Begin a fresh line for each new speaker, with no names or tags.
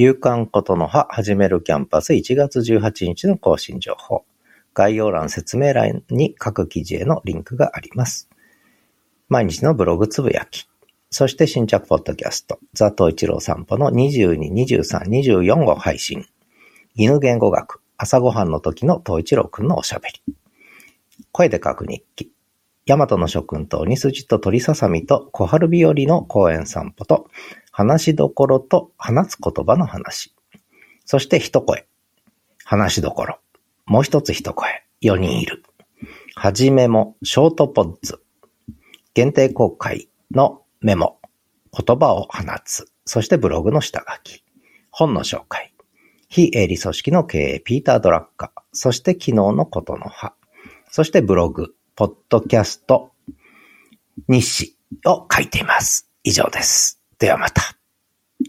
夕刊ことの葉始めるキャンパス1月18日の更新情報。概要欄説明欄に各記事へのリンクがあります。毎日のブログつぶやき。そして新着ポッドキャスト、ザ・トイチロー散歩の22、23、24を配信。犬言語学、朝ごはんの時のトイチローくんのおしゃべり。声で書く日記。大和の諸君と鬼筋と鳥ささみと小春日和の公園散歩と、話しどころと話す言葉の話。そして一声。話しどころ。もう一つ一声。4人いる。はじめも、ショートポッズ。限定公開のメモ。言葉を放つ。そしてブログの下書き。本の紹介。非営利組織の経営、ピーター・ドラッカー。そして昨日のことの葉。そしてブログ。ポッドキャスト、日誌を書いています。以上です。ではまた。